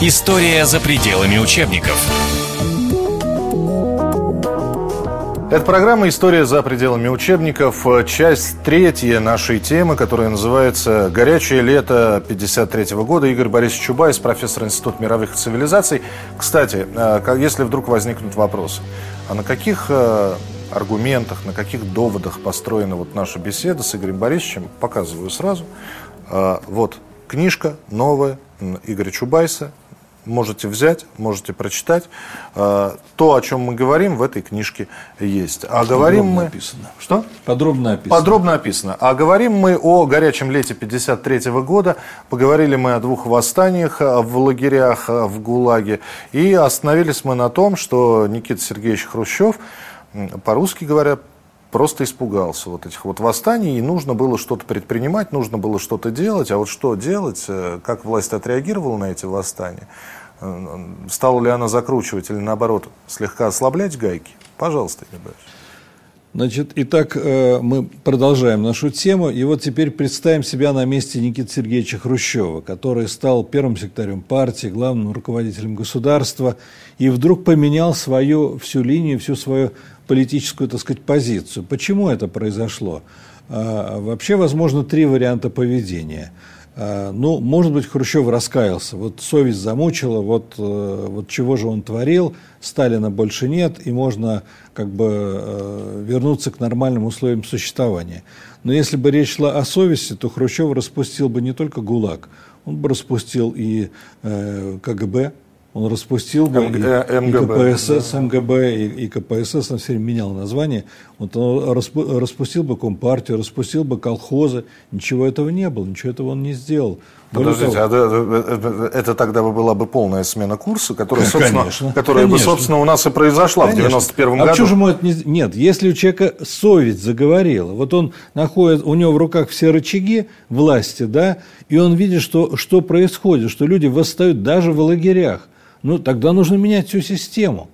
История за пределами учебников. Это программа «История за пределами учебников». Часть третья нашей темы, которая называется «Горячее лето 53 года». Игорь Борисович Чубайс, профессор Института мировых цивилизаций. Кстати, э, если вдруг возникнут вопросы, а на каких э, аргументах, на каких доводах построена вот наша беседа с Игорем Борисовичем, показываю сразу. Э, вот книжка новая Игоря Чубайса можете взять, можете прочитать. А, то, о чем мы говорим, в этой книжке есть. А Подробно говорим мы... Описано. Что? Подробно описано. Подробно описано. А говорим мы о горячем лете 53 года. Поговорили мы о двух восстаниях а, в лагерях а, в ГУЛАГе. И остановились мы на том, что Никита Сергеевич Хрущев, по-русски говоря, просто испугался вот этих вот восстаний, и нужно было что-то предпринимать, нужно было что-то делать. А вот что делать, э, как власть отреагировала на эти восстания, Э, стала ли она закручивать или наоборот слегка ослаблять гайки? Пожалуйста, Игорь Значит, итак, э, мы продолжаем нашу тему. И вот теперь представим себя на месте Никиты Сергеевича Хрущева, который стал первым секретарем партии, главным руководителем государства, и вдруг поменял свою всю линию, всю свою политическую, так сказать, позицию. Почему это произошло? А, вообще, возможно, три варианта поведения – ну, может быть, Хрущев раскаялся. Вот совесть замучила, вот, э, вот чего же он творил, Сталина больше нет, и можно как бы э, вернуться к нормальным условиям существования. Но если бы речь шла о совести, то Хрущев распустил бы не только ГУЛАГ, он бы распустил и э, КГБ, он распустил бы МГ, и, МГБ, и КПСС, да. МГБ, и, и КПСС, он все время менял название. Вот он распустил бы Компартию, распустил бы колхозы. Ничего этого не было, ничего этого он не сделал. Подождите, того, а это тогда бы была бы полная смена курса, которая, собственно, конечно, которая конечно. бы, собственно, у нас и произошла конечно. в 91 а году. А почему это не... Нет, если у человека совесть заговорила, вот он находит, у него в руках все рычаги власти, да, и он видит, что, что происходит, что люди восстают даже в лагерях ну тогда нужно менять всю систему.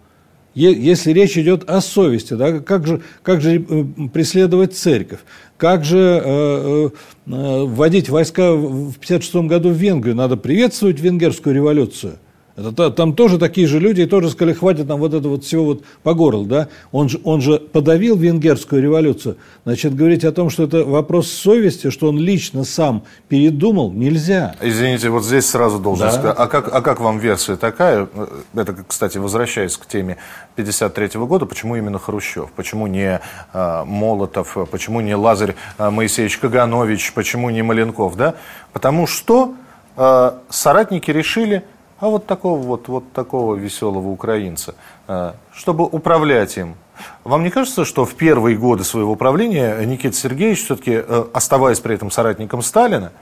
Если речь идет о совести, да, как, же, как же э, преследовать церковь, как же э, э, э вводить войска в 1956 году в Венгрию, надо приветствовать венгерскую революцию. Это, там тоже такие же люди, и тоже сказали, хватит нам вот это вот всего вот по горлу, да? Он же, он же подавил венгерскую революцию. Значит, говорить о том, что это вопрос совести, что он лично сам передумал, нельзя. Извините, вот здесь сразу должен да. сказать, а как, а как вам версия такая? Это, кстати, возвращаясь к теме 53 -го года, почему именно Хрущев? Почему не э, Молотов? Почему не Лазарь э, Моисеевич Каганович? Почему не Маленков, да? Потому что э, соратники решили а вот такого вот, вот такого веселого украинца, э, чтобы управлять им. Вам не кажется, что в первые годы своего правления Никита Сергеевич, все-таки э, оставаясь при этом соратником Сталина,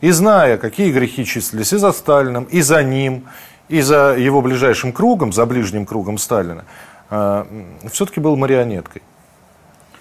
и зная, какие грехи числились и за Сталином, и за ним, и за его ближайшим кругом, за ближним кругом Сталина, э, все-таки был марионеткой?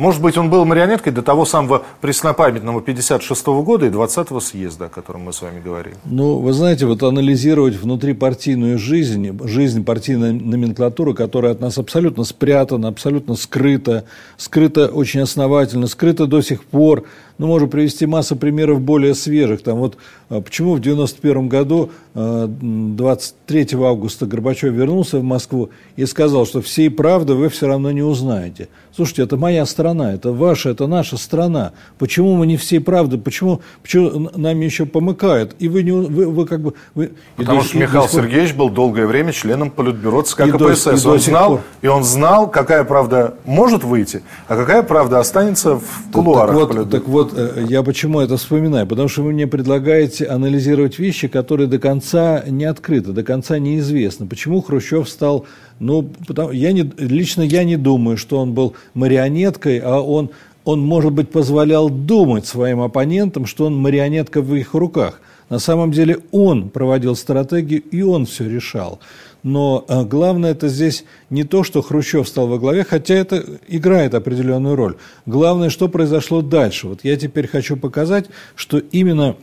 Может быть, он был марионеткой до того самого преснопамятного 56 -го года и 20-го съезда, о котором мы с вами говорили. Ну, вы знаете, вот анализировать внутрипартийную жизнь, жизнь партийной номенклатуры, которая от нас абсолютно спрятана, абсолютно скрыта, скрыта очень основательно, скрыта до сих пор, ну, можно привести массу примеров более свежих. Там вот а, почему в 91 году, 23 а, августа, Горбачев вернулся в Москву и сказал, что всей правды вы все равно не узнаете. Слушайте, это моя страна, это ваша, это наша страна. Почему мы не всей правды, почему, почему нами еще помыкают? И вы, не, вы, вы как бы... Вы, Потому что Михаил до... Сергеевич был долгое время членом Политбюро ЦК и КПСС. До, и он, знал, пор. и он знал, какая правда может выйти, а какая правда останется в кулуарах так, так вот, так вот Э, я почему это вспоминаю? Потому что вы мне предлагаете анализировать вещи, которые до конца не открыты, до конца неизвестны. Почему Хрущев стал... Ну, потому, я не, лично я не думаю, что он был марионеткой, а он, он, может быть, позволял думать своим оппонентам, что он марионетка в их руках. На самом деле он проводил стратегию, и он все решал. Но а, главное это здесь не то, что Хрущев стал во главе, хотя это играет определенную роль. Главное, что произошло дальше. Вот я теперь хочу показать, что именно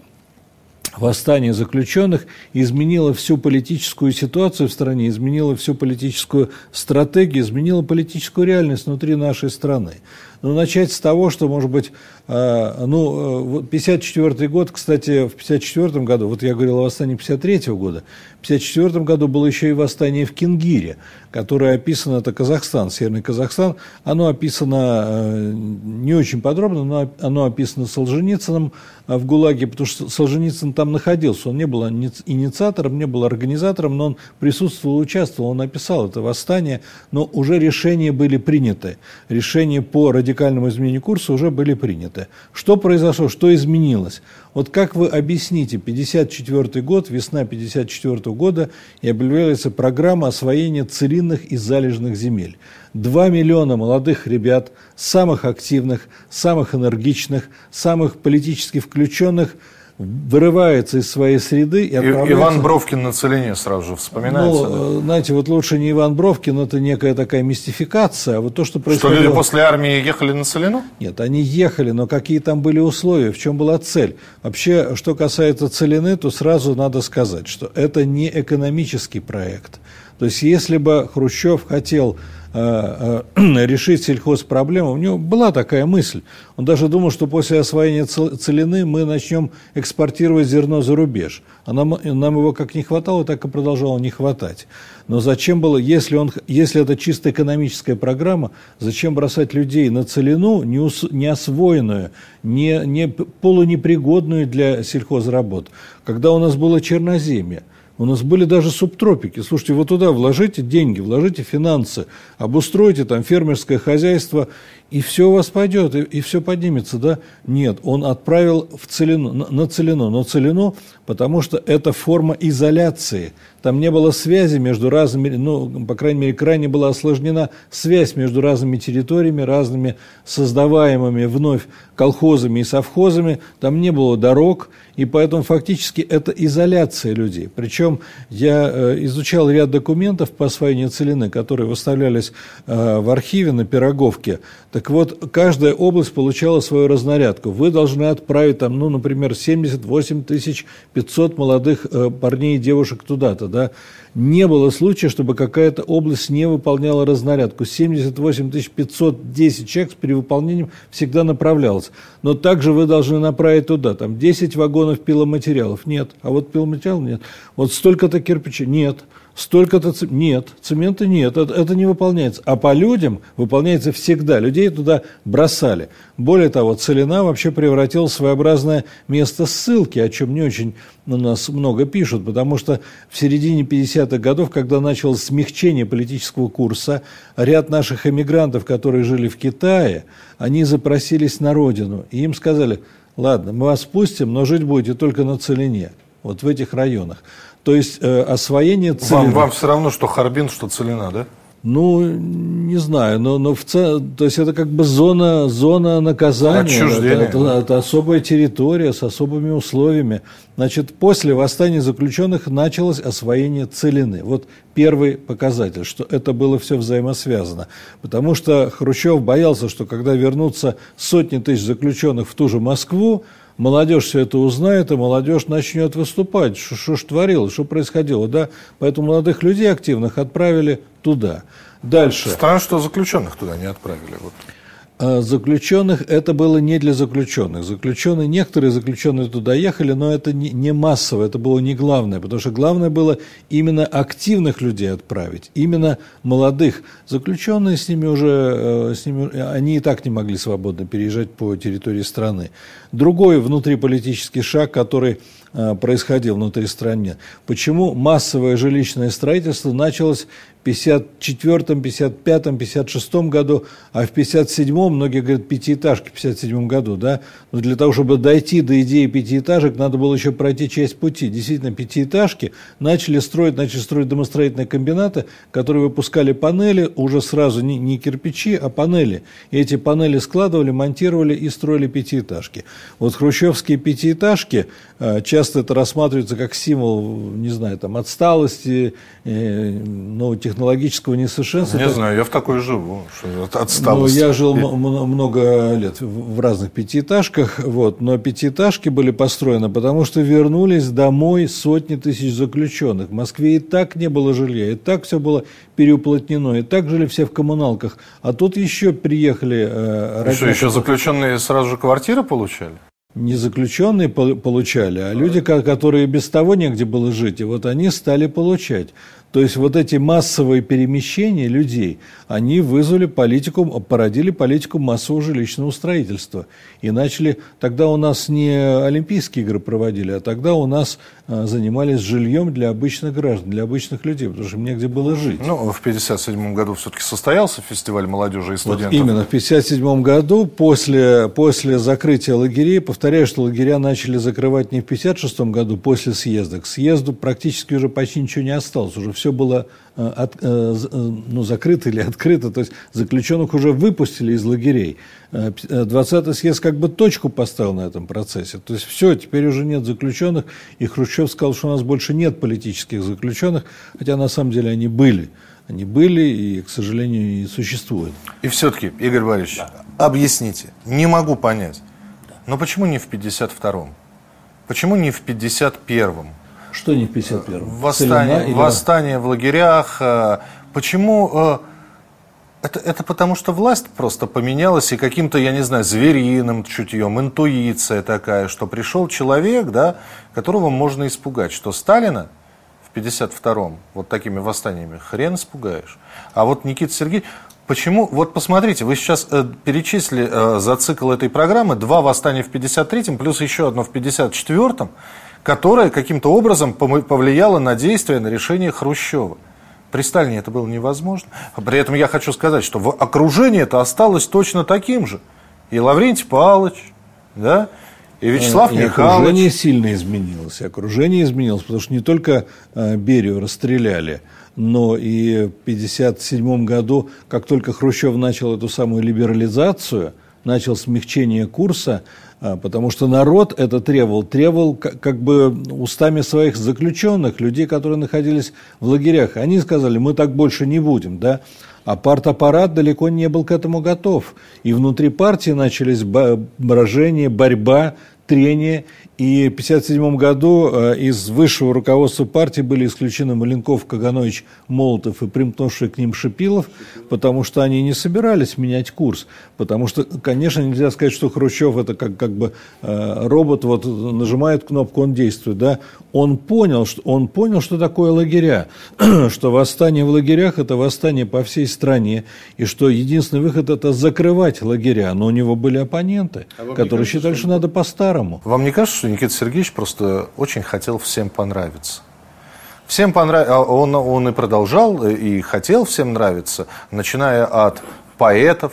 восстание заключенных изменило всю политическую ситуацию в стране, изменило всю политическую стратегию, изменило политическую реальность внутри нашей страны. Но начать с того, что, может быть, э, ну, 54 год, кстати, в 54 году, вот я говорил о восстании 53 года, в 54 году было еще и восстание в Кингире, которое описано, это Казахстан, Северный Казахстан, оно описано не очень подробно, но оно описано Солженицыным в ГУЛАГе, потому что Солженицын там находился, он не был инициатором, не был организатором, но он присутствовал, участвовал, он описал это восстание, но уже решения были приняты. Решения по радикальному изменению курса уже были приняты. Что произошло, что изменилось? Вот как вы объясните, 54 год, весна 54 года, и объявляется программа освоения целинных и залежных земель. Два миллиона молодых ребят, самых активных, самых энергичных, самых политически включенных – вырывается из своей среды и отправляется... Иван Бровкин на Целине сразу же вспоминается. Ну, да? знаете, вот лучше не Иван Бровкин, это некая такая мистификация, а вот то, что происходило... Что люди после армии ехали на Целину? Нет, они ехали, но какие там были условия, в чем была цель? Вообще, что касается Целины, то сразу надо сказать, что это не экономический проект. То есть, если бы Хрущев хотел Э, э, решить сельхозпроблему. У него была такая мысль. Он даже думал, что после освоения целины мы начнем экспортировать зерно за рубеж. А нам, нам его как не хватало, так и продолжало не хватать. Но зачем было, если, он, если это чисто экономическая программа, зачем бросать людей на целину, не, ус, не освоенную, не, не полунепригодную для сельхозработ, когда у нас было черноземье? У нас были даже субтропики. Слушайте, вот туда вложите деньги, вложите финансы, обустройте там фермерское хозяйство, и все у вас пойдет, и, и все поднимется, да? Нет, он отправил в целину, на, на целину, на целину, потому что это форма изоляции. Там не было связи между разными, ну, по крайней мере, крайне была осложнена связь между разными территориями, разными создаваемыми вновь колхозами и совхозами. Там не было дорог, и поэтому фактически это изоляция людей. Причем я э, изучал ряд документов по освоению целины, которые выставлялись э, в архиве на Пироговке. Так вот, каждая область получала свою разнарядку. Вы должны отправить там, ну, например, 78 тысяч 500 молодых э, парней и девушек туда-то, да. Не было случая, чтобы какая-то область не выполняла разнарядку. 78 510 человек с перевыполнением всегда направлялось. Но также вы должны направить туда, там 10 вагонов пиломатериалов. Нет. А вот пиломатериалов нет. Вот столько-то кирпичей. Нет столько-то нет, цемента нет, это, это не выполняется. А по людям выполняется всегда. Людей туда бросали. Более того, Целина вообще превратил в своеобразное место ссылки, о чем не очень у нас много пишут, потому что в середине 50-х годов, когда началось смягчение политического курса, ряд наших эмигрантов, которые жили в Китае, они запросились на родину, и им сказали, ладно, мы вас пустим, но жить будете только на Целине, вот в этих районах. То есть э, освоение Целина... Вам, вам все равно, что Харбин, что Целина, да? Ну, не знаю, но, но в цел... то есть это как бы зона, зона наказания. Отчуждение. Это, это, это особая территория с особыми условиями. Значит, после восстания заключенных началось освоение целины. Вот первый показатель, что это было все взаимосвязано. Потому что Хрущев боялся, что когда вернутся сотни тысяч заключенных в ту же Москву, молодежь все это узнает, и молодежь начнет выступать. Что ж творилось, что происходило, да? Поэтому молодых людей активных отправили туда. Дальше. Странно, что заключенных туда не отправили. Вот. А, заключенных это было не для заключенных. Заключенные, некоторые заключенные туда ехали, но это не, массово, это было не главное, потому что главное было именно активных людей отправить, именно молодых. Заключенные с ними уже, э, с ними, они и так не могли свободно переезжать по территории страны. Другой внутриполитический шаг, который э, происходил внутри страны. Почему массовое жилищное строительство началось 54-м, 55-м, 56-м году, а в 57-м, многие говорят, пятиэтажки в 57-м году, да, но для того, чтобы дойти до идеи пятиэтажек, надо было еще пройти часть пути. Действительно, пятиэтажки начали строить, начали строить домостроительные комбинаты, которые выпускали панели, уже сразу не, не кирпичи, а панели. И эти панели складывали, монтировали и строили пятиэтажки. Вот хрущевские пятиэтажки, э, часто это рассматривается как символ, не знаю, там, отсталости, э, ну, технологии, технологического несовершенства. Не так... знаю, я в такой живу, отсталость. Ну, я жил много лет в разных пятиэтажках, вот, но пятиэтажки были построены, потому что вернулись домой сотни тысяч заключенных. В Москве и так не было жилья, и так все было переуплотнено, и так жили все в коммуналках. А тут еще приехали... Э, что, еще заключенные сразу же квартиры получали? не заключенные получали, а люди, которые без того негде было жить, и вот они стали получать. То есть вот эти массовые перемещения людей, они вызвали политику, породили политику массового жилищного строительства. И начали, тогда у нас не Олимпийские игры проводили, а тогда у нас занимались жильем для обычных граждан, для обычных людей, потому что им негде было жить. Ну, в 1957 году все-таки состоялся фестиваль молодежи и студентов. Вот именно, в 1957 году, после, после закрытия лагерей, повторяю, что лагеря начали закрывать не в 1956 году, после съезда. К съезду практически уже почти ничего не осталось, уже все было э, от, э, э, ну, закрыто или открыто, то есть заключенных уже выпустили из лагерей. 20-й съезд как бы точку поставил на этом процессе. То есть все, теперь уже нет заключенных, и Хрущев сказал, что у нас больше нет политических заключенных, хотя на самом деле они были. Они были и, к сожалению, и существуют. И все-таки, Игорь Борисович, да. объясните, не могу понять, но почему не в 52-м? Почему не в 51-м? Что не в 51-м? Восстание, восстание в лагерях. Э, почему... Э, это, это потому, что власть просто поменялась, и каким-то, я не знаю, звериным чутьем, интуиция такая, что пришел человек, да, которого можно испугать. Что Сталина в 52-м вот такими восстаниями хрен испугаешь. А вот Никита Сергеевич... Почему? Вот посмотрите, вы сейчас э, перечислили э, за цикл этой программы два восстания в 53-м, плюс еще одно в 54-м, которое каким-то образом повлияло на действия, на решение Хрущева. При Сталине это было невозможно. При этом я хочу сказать, что в окружении это осталось точно таким же. И Лаврентий Павлович, да, и Вячеслав и Михайлович. окружение сильно изменилось. Окружение изменилось, потому что не только э, Берию расстреляли, но и в 1957 году, как только Хрущев начал эту самую либерализацию, начал смягчение курса, а, потому что народ это требовал, требовал как бы устами своих заключенных, людей, которые находились в лагерях. Они сказали, мы так больше не будем, да, а партаппарат далеко не был к этому готов. И внутри партии начались брожения, борьба, трение, и в 1957 году э, из высшего руководства партии были исключены Маленков, Каганович, Молотов и примкнувший к ним Шипилов, потому что они не собирались менять курс. Потому что, конечно, нельзя сказать, что Хрущев это как, как бы э, робот, вот нажимает кнопку, он действует. Да? Он, понял, что, он понял, что такое лагеря, что восстание в лагерях – это восстание по всей стране, и что единственный выход – это закрывать лагеря. Но у него были оппоненты, а которые считали, что, что надо по-старому. Вам не кажется, Никита Сергеевич просто очень хотел всем понравиться. Всем понравилось, а он, он и продолжал, и хотел всем нравиться, начиная от поэтов,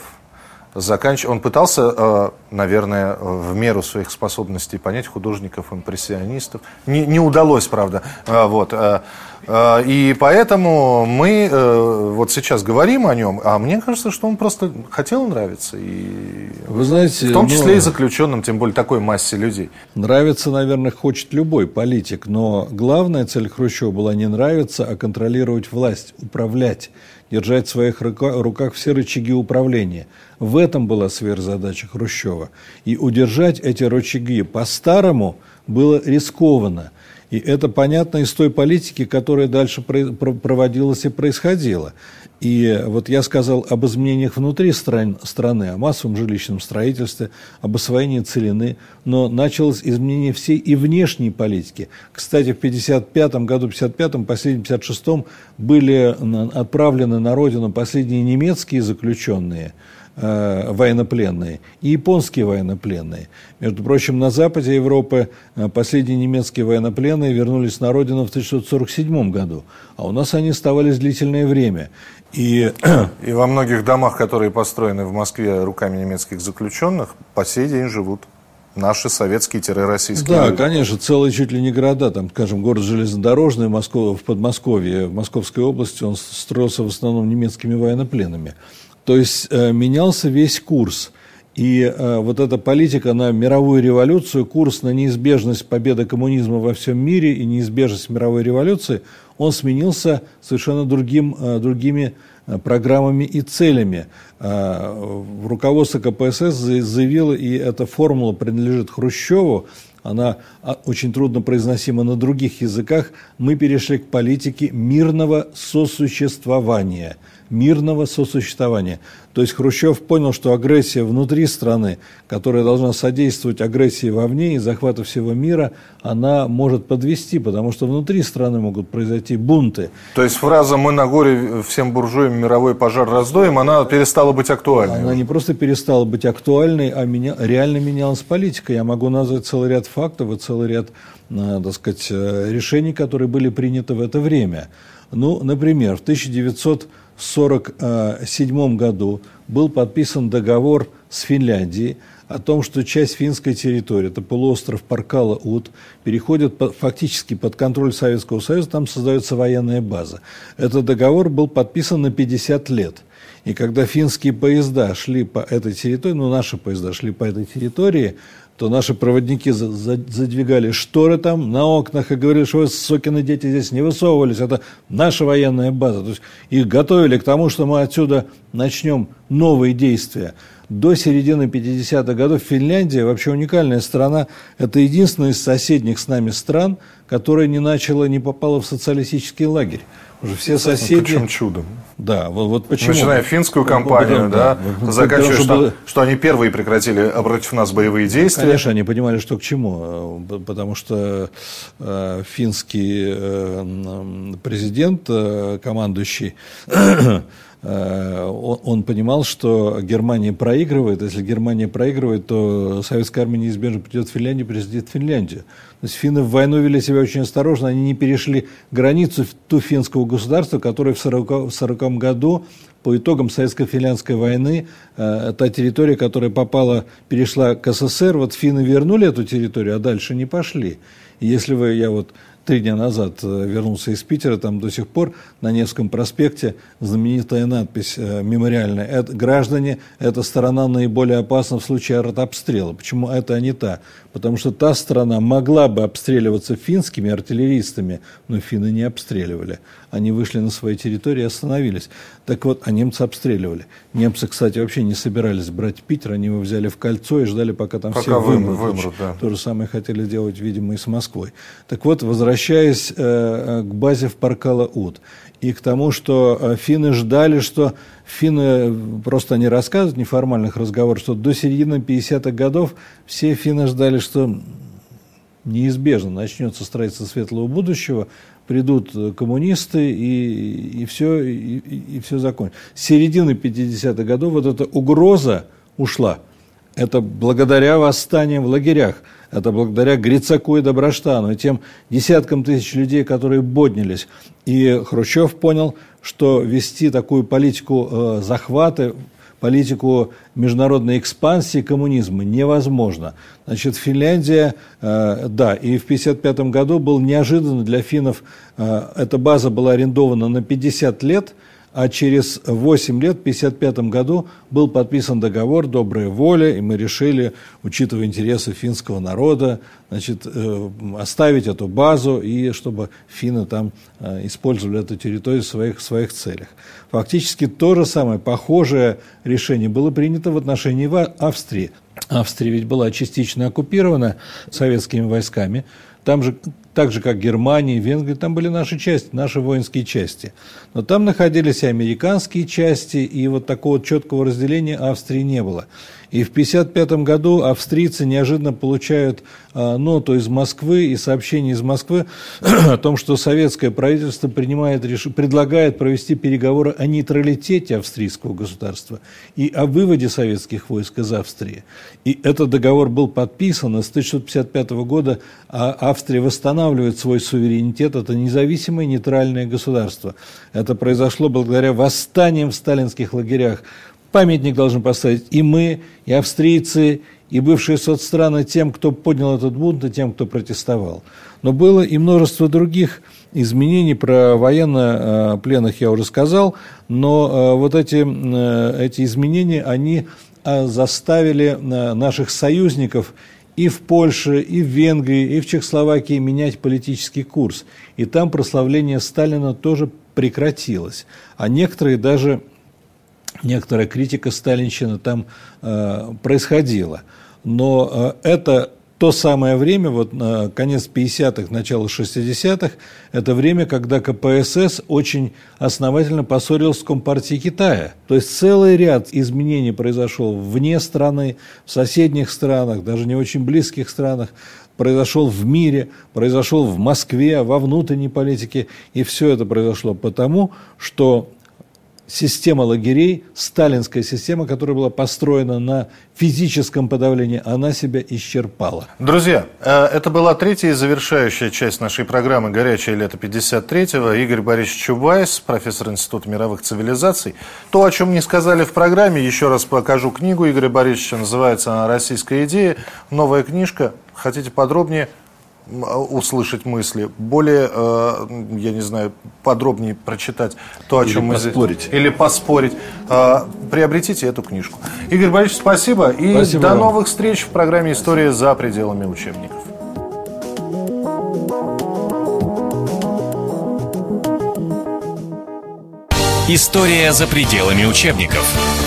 заканчивая... Он пытался, э, наверное, в меру своих способностей понять художников, импрессионистов. Не, не удалось, правда. Э, вот. Э, а, и поэтому мы э, вот сейчас говорим о нем, а мне кажется, что он просто хотел нравиться. И Вы знаете, в том числе ну, и заключенным, тем более такой массе людей. Нравится, наверное, хочет любой политик, но главная цель Хрущева была не нравиться, а контролировать власть, управлять, держать в своих руках все рычаги управления. В этом была сверхзадача Хрущева. И удержать эти рычаги по-старому было рискованно. И это понятно из той политики, которая дальше проводилась и происходила. И вот я сказал об изменениях внутри стран, страны, о массовом жилищном строительстве, об освоении целины, но началось изменение всей и внешней политики. Кстати, в 1955 году, 55-м, последнем 56-м были отправлены на родину последние немецкие заключенные – военнопленные и японские военнопленные. Между прочим, на западе Европы э, последние немецкие военнопленные вернулись на родину в 1947 году, а у нас они оставались длительное время. И, и во многих домах, которые построены в Москве руками немецких заключенных, по сей день живут наши советские-российские Да, люди. конечно, целые чуть ли не города, там, скажем, город железнодорожный Москва, в Подмосковье, в Московской области, он строился в основном немецкими военнопленными. То есть э, менялся весь курс. И э, вот эта политика на мировую революцию, курс на неизбежность победы коммунизма во всем мире и неизбежность мировой революции, он сменился совершенно другим, другими программами и целями. Руководство КПСС заявило, и эта формула принадлежит Хрущеву, она а, очень трудно произносима на других языках, мы перешли к политике мирного сосуществования – мирного сосуществования. То есть Хрущев понял, что агрессия внутри страны, которая должна содействовать агрессии вовне и захвату всего мира, она может подвести, потому что внутри страны могут произойти бунты. То есть фраза «мы на горе всем буржуям мировой пожар раздоем», она перестала быть актуальной? Она не просто перестала быть актуальной, а меня, реально менялась политика. Я могу назвать целый ряд фактов и целый ряд, э, так сказать, э, решений, которые были приняты в это время. Ну, например, в 1900 1947 году был подписан договор с Финляндией о том, что часть финской территории, это полуостров Паркала-Ут, переходит фактически под контроль Советского Союза, там создается военная база. Этот договор был подписан на 50 лет. И когда финские поезда шли по этой территории, ну наши поезда шли по этой территории, то наши проводники задвигали шторы там на окнах и говорили, что вы, сокины дети, здесь не высовывались, это наша военная база. То есть их готовили к тому, что мы отсюда начнем новые действия. До середины 50-х годов Финляндия, вообще уникальная страна, это единственная из соседних с нами стран, которая не начала, не попала в социалистический лагерь. Уже все соседи... Причем чудом. Да, вот, вот почему. Начиная финскую кампанию, да, да, заканчивая, что, что, что они первые прекратили против нас боевые действия. Конечно, они понимали, что к чему, потому что э, финский э, президент, э, командующий Э, он, он понимал, что Германия проигрывает. Если Германия проигрывает, то советская армия неизбежно придет в Финляндию, присоединит Финляндию. То есть финны в войну вели себя очень осторожно, они не перешли границу ту финского государства, которое в 1940 году по итогам советско-финляндской войны э, та территория, которая попала, перешла к СССР, вот финны вернули эту территорию, а дальше не пошли. Если вы, я вот три дня назад э, вернулся из Питера, там до сих пор на Невском проспекте знаменитая надпись э, мемориальная. Это, граждане, эта сторона наиболее опасна в случае артобстрела. Почему это а не та? Потому что та страна могла бы обстреливаться финскими артиллеристами, но финны не обстреливали. Они вышли на свои территории и остановились. Так вот, а немцы обстреливали. Немцы, кстати, вообще не собирались брать Питер, они его взяли в кольцо и ждали, пока там пока все вымрут. вымрут да. То же самое хотели делать, видимо, и с Москвой. Так вот, возвращаясь э, э к базе в Паркала-Ут и к тому, что э, финны ждали, что финны, просто не рассказывают неформальных разговоров, что до середины 50-х годов все финны ждали, что неизбежно начнется строительство светлого будущего, придут коммунисты и, и, все, и, и все закончится. С середины 50-х годов вот эта угроза ушла. Это благодаря восстаниям в лагерях, это благодаря Грицаку и Доброштану, и тем десяткам тысяч людей, которые боднились. И Хрущев понял, что вести такую политику э, захвата политику международной экспансии коммунизма невозможно. Значит, Финляндия, э, да, и в 1955 году был неожиданно для финнов, э, эта база была арендована на 50 лет – а через 8 лет, в 1955 году, был подписан договор «Добрая воля», и мы решили, учитывая интересы финского народа, значит, э, оставить эту базу, и чтобы финны там э, использовали эту территорию в своих, в своих целях. Фактически то же самое, похожее решение было принято в отношении Австрии. Австрия ведь была частично оккупирована советскими войсками, там же, так же, как Германия, Венгрия, там были наши части, наши воинские части. Но там находились и американские части, и вот такого четкого разделения Австрии не было. И в 1955 году австрийцы неожиданно получают а, ноту из Москвы и сообщение из Москвы о том, что советское правительство принимает, предлагает провести переговоры о нейтралитете австрийского государства и о выводе советских войск из Австрии. И этот договор был подписан, и с 1955 года а Австрия восстанавливает свой суверенитет, это независимое нейтральное государство. Это произошло благодаря восстаниям в сталинских лагерях Памятник должны поставить и мы, и австрийцы, и бывшие соцстраны тем, кто поднял этот бунт, и тем, кто протестовал. Но было и множество других изменений. Про военно-пленных я уже сказал, но э, вот эти, э, эти изменения, они э, заставили наших союзников и в Польше, и в Венгрии, и в Чехословакии менять политический курс. И там прославление Сталина тоже прекратилось. А некоторые даже, некоторая критика сталинщины там э, происходила. Но э, это то самое время, вот на конец 50-х, начало 60-х, это время, когда КПСС очень основательно поссорился с Компартией Китая. То есть целый ряд изменений произошел вне страны, в соседних странах, даже не очень близких странах, произошел в мире, произошел в Москве, во внутренней политике. И все это произошло потому, что система лагерей, сталинская система, которая была построена на физическом подавлении, она себя исчерпала. Друзья, э, это была третья и завершающая часть нашей программы «Горячее лето 53-го». Игорь Борисович Чубайс, профессор Института мировых цивилизаций. То, о чем не сказали в программе, еще раз покажу книгу Игоря Борисовича, называется она «Российская идея». Новая книжка. Хотите подробнее – услышать мысли, более, э, я не знаю, подробнее прочитать то, о Или чем мы поспорить. здесь... Или поспорить. Э, приобретите эту книжку. Игорь Борисович, спасибо. И спасибо до вам. новых встреч в программе «История за пределами учебников». История за пределами учебников.